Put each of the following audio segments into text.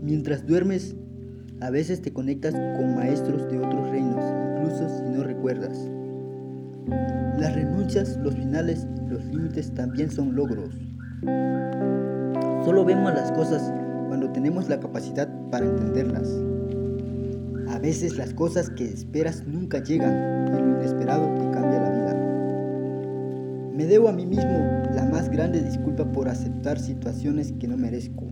Mientras duermes, a veces te conectas con maestros de otros reinos, incluso si no recuerdas. Las renuncias, los finales, los límites también son logros. Solo vemos las cosas cuando tenemos la capacidad para entenderlas. A veces las cosas que esperas nunca llegan y lo inesperado te cambia la vida. Me debo a mí mismo la más grande disculpa por aceptar situaciones que no merezco.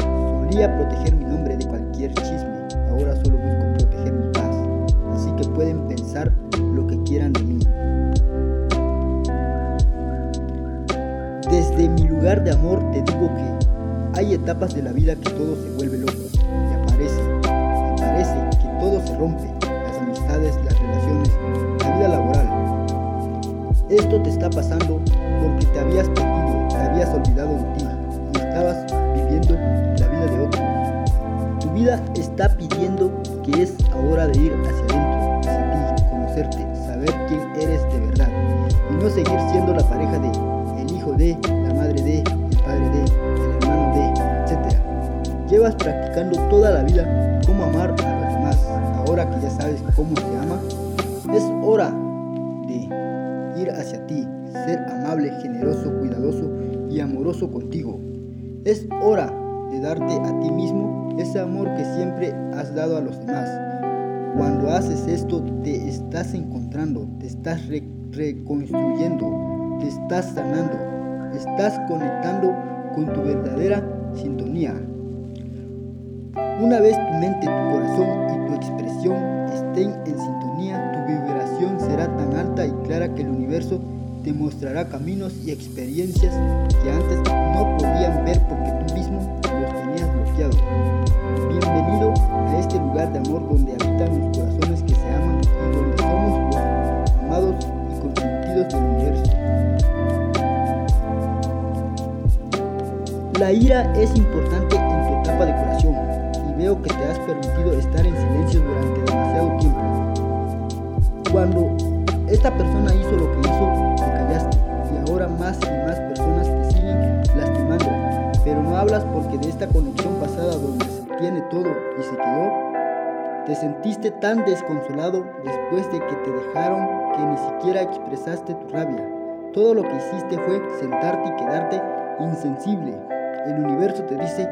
Solía proteger mi nombre de cualquier chisme, ahora solo busco proteger mi paz, así que pueden pensar lo que quieran de mí. Desde mi lugar de amor te digo que hay etapas de la vida que todo se vuelve loco y aparece, y parece que todo se rompe, las amistades, las relaciones, la vida laboral. Esto te está pasando porque te habías perdido, te habías olvidado de ti y estabas viviendo la vida de otro. Tu vida está pidiendo que es ahora de ir hacia adentro, hacia ti, conocerte, saber quién eres de verdad y no seguir siendo la pareja de de, la madre de, el padre de, el hermano de, etc. Llevas practicando toda la vida cómo amar a los demás. Ahora que ya sabes cómo se ama, es hora hacia ti, ser amable, generoso, cuidadoso y amoroso contigo. Es hora de darte a ti mismo ese amor que siempre has dado a los demás. Cuando haces esto te estás encontrando, te estás reconstruyendo, te estás sanando, estás conectando con tu verdadera sintonía. Una vez tu mente, tu corazón y tu expresión estén en sintonía, tu vibración será tan alta y clara que el universo te mostrará caminos y experiencias que antes no podían ver porque tú mismo los tenías bloqueados. Bienvenido a este lugar de amor donde habitan los corazones que se aman y donde somos los amados y consentidos del universo. La ira es importante en tu etapa de curación y veo que te has permitido estar en silencio durante demasiado tiempo. Cuando esta persona hizo lo que hizo, te callaste y ahora más y más personas te siguen lastimando, pero no hablas porque de esta conexión pasada donde se tiene todo y se quedó, te sentiste tan desconsolado después de que te dejaron que ni siquiera expresaste tu rabia. Todo lo que hiciste fue sentarte y quedarte insensible el universo te dice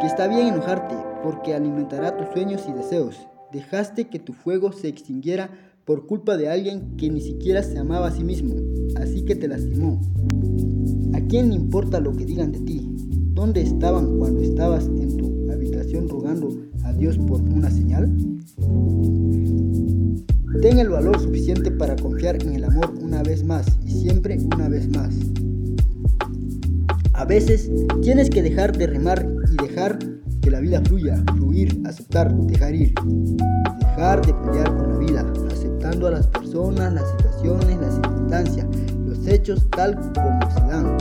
que está bien enojarte porque alimentará tus sueños y deseos. Dejaste que tu fuego se extinguiera por culpa de alguien que ni siquiera se amaba a sí mismo, así que te lastimó. ¿A quién le importa lo que digan de ti? ¿Dónde estaban cuando estabas en tu habitación rogando a Dios por una señal? Ten el valor suficiente para confiar en el amor una vez más y siempre una vez más. A veces tienes que dejar de remar y dejar que la vida fluya, fluir, aceptar, dejar ir. Dejar de pelear con la vida, aceptando a las personas, las situaciones, las circunstancias, los hechos tal como se dan,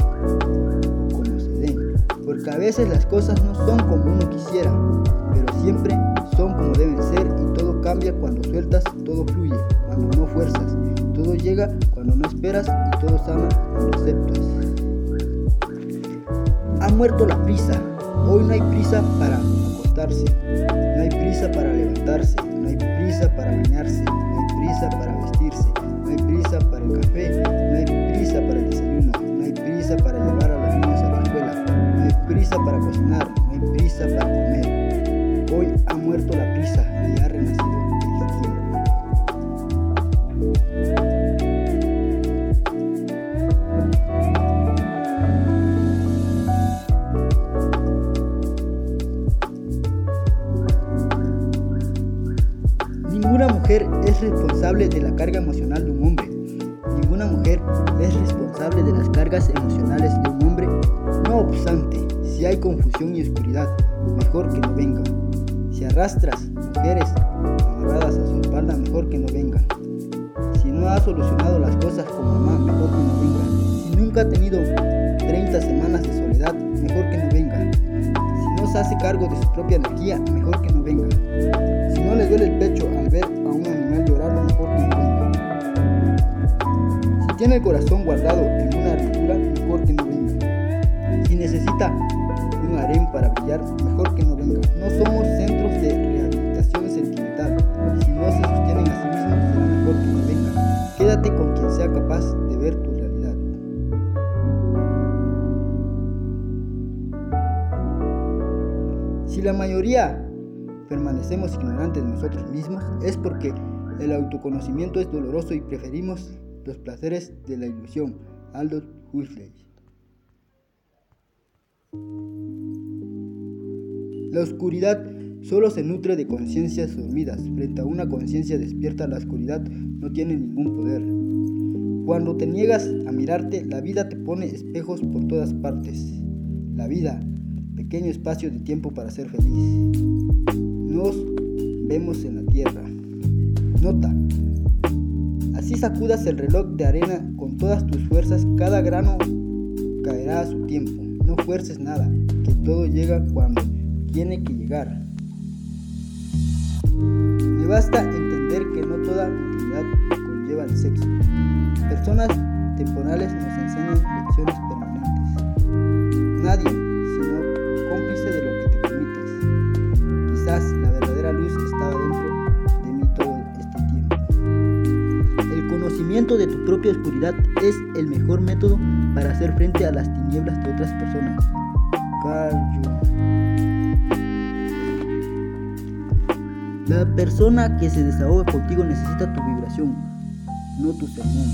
como se den. Porque a veces las cosas no son como uno quisiera, pero siempre son como deben ser y todo cambia cuando sueltas, todo fluye, cuando no fuerzas, todo llega cuando no esperas y todo sana cuando aceptas ha muerto la prisa. Hoy no hay prisa para acostarse, no hay prisa para levantarse, no hay prisa para bañarse, no hay prisa para vestirse, no hay prisa para el café, no hay prisa para el desayuno, no hay prisa para llevar a los niños a la escuela, no hay prisa para cocinar, no hay prisa para comer. Emocionales de un hombre. No obstante, si hay confusión y oscuridad, mejor que no venga. Si arrastras mujeres amarradas a su espalda, mejor que no vengan. Si no ha solucionado las cosas con mamá, mejor que no venga. Si nunca ha tenido 30 semanas de soledad, mejor que no venga. Si no se hace cargo de su propia energía, mejor que no venga. Si no le duele el pecho al ver tiene el corazón guardado en una armadura, mejor que no venga. Si necesita un harén para brillar, mejor que no venga. No somos centros de rehabilitación sentimental. Si no se sostienen a sí mismos, mejor que no venga. Quédate con quien sea capaz de ver tu realidad. Si la mayoría permanecemos ignorantes de nosotros mismos, es porque el autoconocimiento es doloroso y preferimos los placeres de la ilusión. Aldous Huxley. La oscuridad solo se nutre de conciencias dormidas. Frente a una conciencia despierta, la oscuridad no tiene ningún poder. Cuando te niegas a mirarte, la vida te pone espejos por todas partes. La vida, pequeño espacio de tiempo para ser feliz. Nos vemos en la tierra. Nota. Así sacudas el reloj de arena con todas tus fuerzas, cada grano caerá a su tiempo. No fuerces nada, que todo llega cuando tiene que llegar. Me basta entender que no toda intimidad conlleva el sexo. Personas temporales nos enseñan lecciones permanentes. Nadie, sino cómplice de lo que te permites. Quizás la verdadera luz estaba dentro conocimiento de tu propia oscuridad es el mejor método para hacer frente a las tinieblas de otras personas. La persona que se desahoga contigo necesita tu vibración, no tu sermón.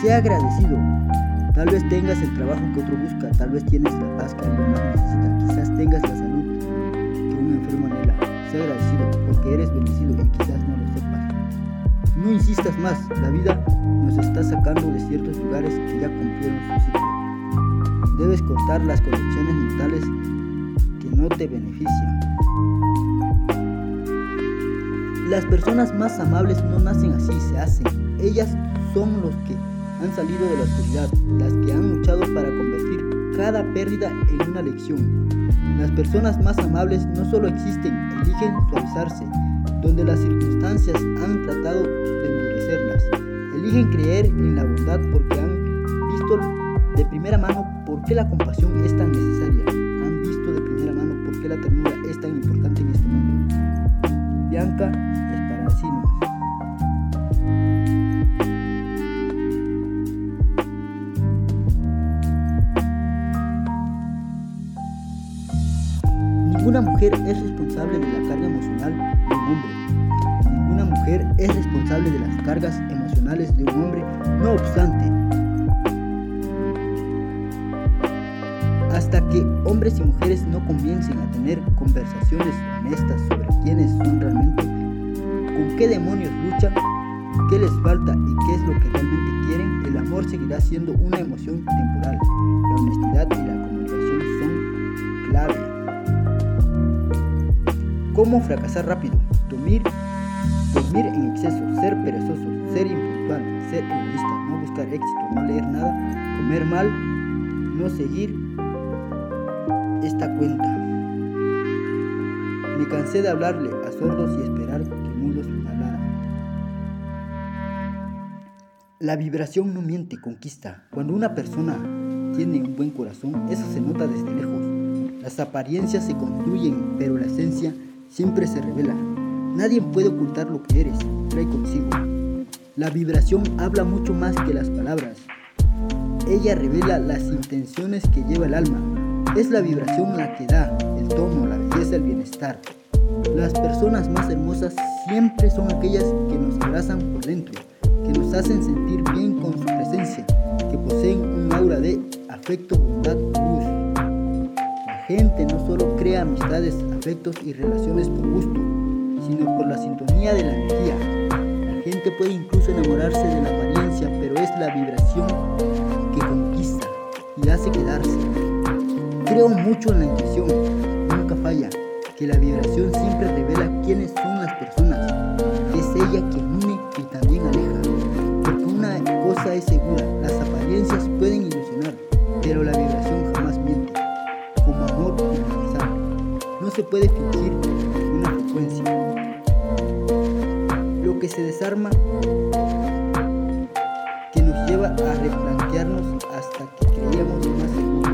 Sea agradecido. Tal vez tengas el trabajo que otro busca, tal vez tienes la paz que alguien más necesita, quizás tengas la salud que un enfermo anhela. Porque eres bendecido y quizás no lo sepas. No insistas más, la vida nos está sacando de ciertos lugares que ya cumplieron su ciclo. Debes cortar las conexiones mentales no te benefician. Las personas más amables no nacen así, se hacen. Ellas son los que han salido de la oscuridad, las que han luchado para convertir cada pérdida en una lección. Las personas más amables no solo existen, eligen suavizarse, donde las circunstancias han tratado de endurecerlas. Eligen creer en la bondad porque han visto de primera mano por qué la compasión es tan necesaria qué la ternura es tan importante en este mundo. Bianca Ninguna mujer es responsable de la carga emocional de un hombre. Ninguna mujer es responsable de las cargas emocionales de un hombre. No obstante, hasta que hombres y mujeres no comiencen a tener conversaciones honestas sobre quiénes son realmente, con qué demonios luchan, qué les falta y qué es lo que realmente quieren, el amor seguirá siendo una emoción temporal. La honestidad y la comunicación son clave. ¿Cómo fracasar rápido? Dormir, dormir en exceso, ser perezoso, ser impuntual, ser egoísta, no buscar éxito, no leer nada, comer mal, no seguir esta cuenta. Me cansé de hablarle a sordos y esperar que mudos hablaran. La vibración no miente, conquista. Cuando una persona tiene un buen corazón, eso se nota desde lejos. Las apariencias se construyen, pero la esencia siempre se revela. Nadie puede ocultar lo que eres, trae consigo. La vibración habla mucho más que las palabras. Ella revela las intenciones que lleva el alma, es la vibración la que da el tono, la belleza, el bienestar. Las personas más hermosas siempre son aquellas que nos abrazan por dentro, que nos hacen sentir bien con su presencia, que poseen un aura de afecto, bondad, luz. La gente no solo crea amistades, afectos y relaciones por gusto, sino por la sintonía de la energía. La gente puede incluso enamorarse de la apariencia, pero es la vibración que conquista y hace quedarse. Creo mucho en la intuición, nunca falla, que la vibración siempre revela quiénes son las personas. Es ella quien une y también aleja. Porque una cosa es segura, las apariencias pueden puede fingir una frecuencia. Lo que se desarma, que nos lleva a replantearnos hasta que creíamos más seguros.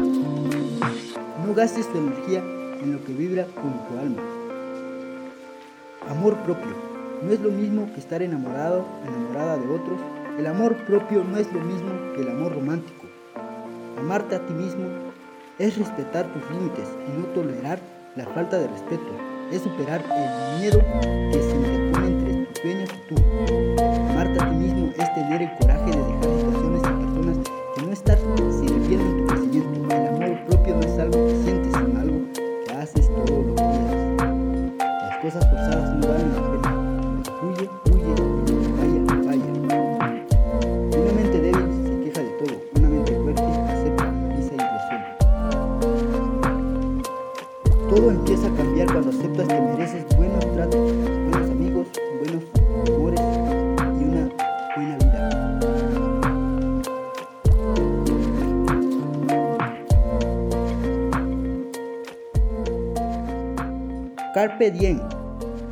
No gastes tu energía en lo que vibra con tu alma. Amor propio. No es lo mismo que estar enamorado, enamorada de otros. El amor propio no es lo mismo que el amor romántico. Amarte a ti mismo es respetar tus límites y no tolerar la falta de respeto. Es superar el miedo que se interpone entre tus sueños y tú. Amarte a ti mismo es tener el coraje de dejar situaciones Diem.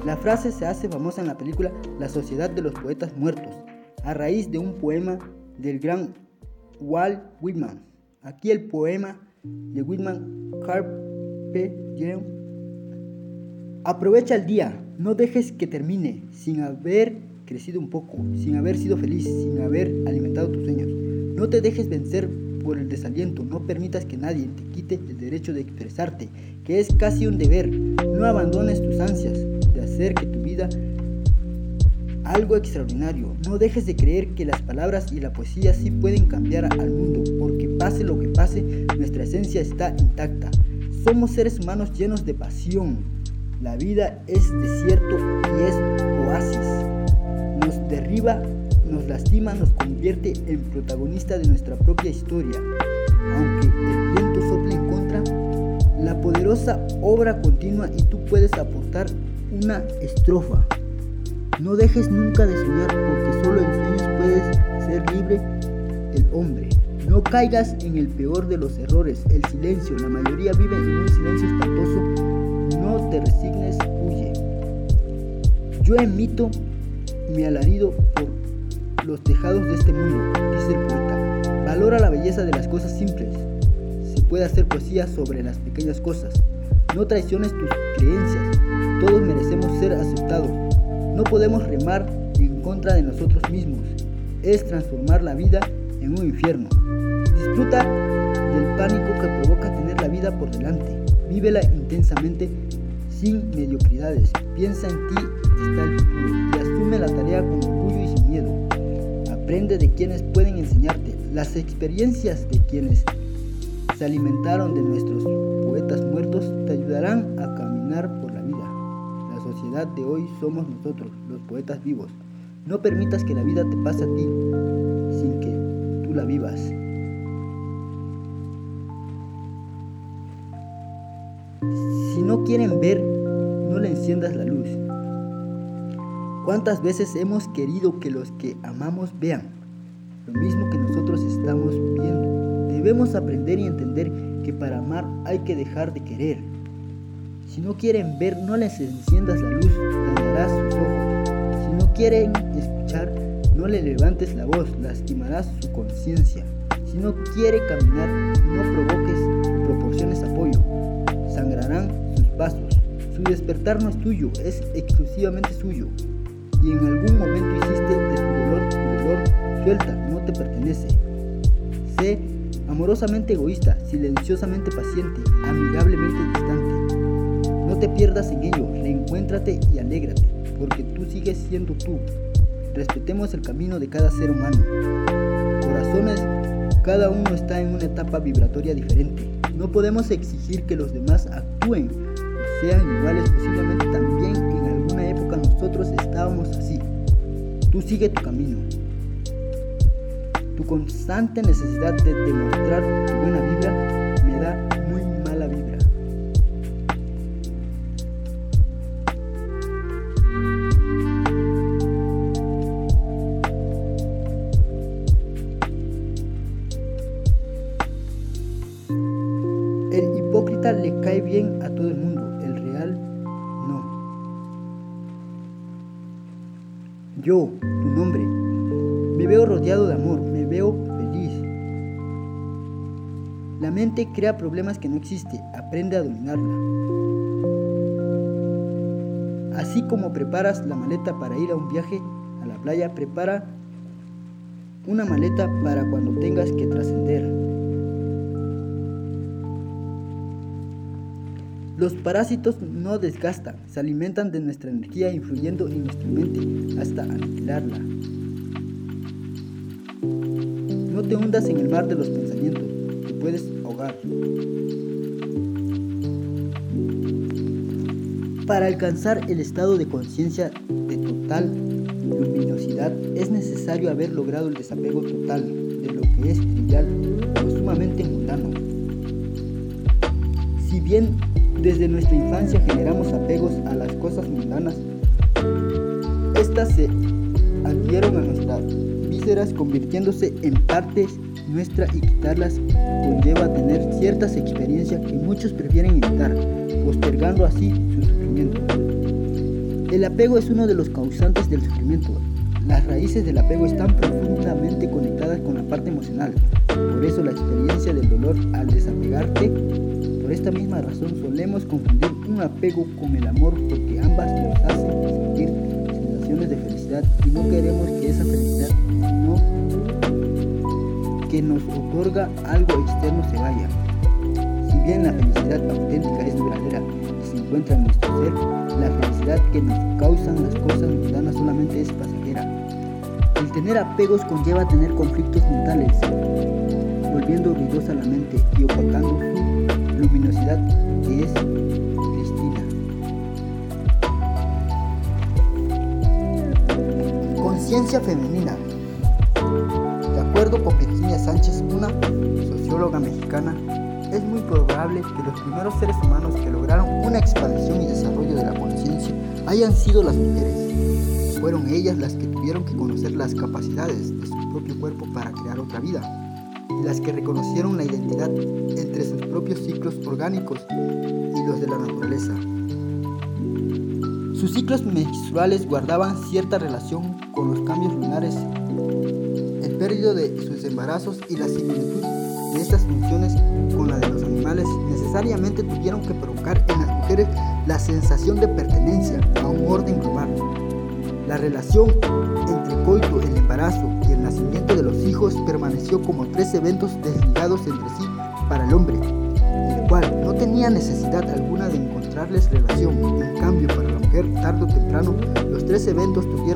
La frase se hace famosa en la película La Sociedad de los Poetas Muertos, a raíz de un poema del gran Walt Whitman. Aquí el poema de Whitman, Carpe diem. Aprovecha el día, no dejes que termine sin haber crecido un poco, sin haber sido feliz, sin haber alimentado tus sueños. No te dejes vencer por el desaliento, no permitas que nadie te quite el derecho de expresarte, que es casi un deber. No abandones tus ansias de hacer que tu vida algo extraordinario. No dejes de creer que las palabras y la poesía sí pueden cambiar al mundo, porque pase lo que pase, nuestra esencia está intacta. Somos seres humanos llenos de pasión. La vida es desierto y es oasis. Nos derriba, nos lastima, nos convierte en protagonista de nuestra propia historia. Aunque el viento sople en contra, la poderosa obra continua y tú puedes aportar una estrofa. No dejes nunca de soñar porque solo en sueños puedes ser libre el hombre. No caigas en el peor de los errores, el silencio. La mayoría vive en un silencio espantoso. No te resignes, huye. Yo emito mi alarido por los tejados de este mundo, dice el poeta. Valora la belleza de las cosas simples. Se puede hacer poesía sobre las pequeñas cosas. No traiciones tus creencias. Todos merecemos ser aceptados. No podemos remar en contra de nosotros mismos. Es transformar la vida en un infierno. Disfruta del pánico que provoca tener la vida por delante. Vívela intensamente sin mediocridades. Piensa en ti está el futuro y asume la tarea con orgullo y sin miedo. Aprende de quienes pueden enseñarte. Las experiencias de quienes se alimentaron de nuestros poetas muertos te ayudarán a caminar por la vida. La sociedad de hoy somos nosotros, los poetas vivos. No permitas que la vida te pase a ti sin que tú la vivas. Si no quieren ver, no le enciendas la luz. ¿Cuántas veces hemos querido que los que amamos vean lo mismo que nosotros estamos viendo? Debemos aprender y entender que para amar hay que dejar de querer. Si no quieren ver, no les enciendas la luz, dañarás sus ojos. Si no quieren escuchar, no le levantes la voz, lastimarás su conciencia. Si no quiere caminar, no provoques proporciones apoyo, sangrarán sus pasos. Su despertar no es tuyo, es exclusivamente suyo. Y en algún momento hiciste de tu dolor tu dolor, suelta, no te pertenece. Sé amorosamente egoísta, silenciosamente paciente, amigablemente distante. No te pierdas en ello, reencuéntrate y alégrate, porque tú sigues siendo tú. Respetemos el camino de cada ser humano. Corazones, cada uno está en una etapa vibratoria diferente. No podemos exigir que los demás actúen o sean iguales, posiblemente también en nosotros estábamos así. Tú sigue tu camino. Tu constante necesidad de demostrar tu buena vibra crea problemas que no existen, aprende a dominarla. Así como preparas la maleta para ir a un viaje a la playa, prepara una maleta para cuando tengas que trascender. Los parásitos no desgastan, se alimentan de nuestra energía influyendo en nuestra mente hasta aniquilarla. No te hundas en el mar de los pensamientos, te puedes Para alcanzar el estado de conciencia de total luminosidad es necesario haber logrado el desapego total de lo que es trivial o sumamente mundano. Si bien desde nuestra infancia generamos apegos a las cosas mundanas. Estas se adhieron a nuestras vísceras convirtiéndose en partes nuestras y quitarlas conlleva tener ciertas experiencias que muchos prefieren evitar, postergando así su sufrimiento. El apego es uno de los causantes del sufrimiento. Las raíces del apego están profundamente conectadas con la parte emocional. Por eso la experiencia del dolor al desapegarte por esta misma razón solemos confundir un apego con el amor porque ambas nos hacen sentir sensaciones de felicidad y no queremos que esa felicidad no que nos otorga algo externo se vaya. Si bien la felicidad auténtica es duradera y se encuentra en nuestro ser, la felicidad que nos causan las cosas mundanas solamente es pasajera. El tener apegos conlleva tener conflictos mentales, volviendo ruidosa la mente y opacando su luminosidad que es Cristina. Conciencia femenina. Mexicana, es muy probable que los primeros seres humanos que lograron una expansión y desarrollo de la conciencia hayan sido las mujeres. Fueron ellas las que tuvieron que conocer las capacidades de su propio cuerpo para crear otra vida las que reconocieron la identidad entre sus propios ciclos orgánicos y los de la naturaleza. Sus ciclos menstruales guardaban cierta relación con los cambios lunares, el periodo de sus embarazos y la similitud de estas funciones con la de los animales necesariamente tuvieron que provocar en las mujeres la sensación de pertenencia a un orden global. La relación entre coito, el embarazo y el nacimiento de los hijos permaneció como tres eventos desligados entre sí para el hombre, el cual no tenía necesidad alguna de encontrarles relación. En cambio, para la mujer, tarde o temprano, los tres eventos tuvieron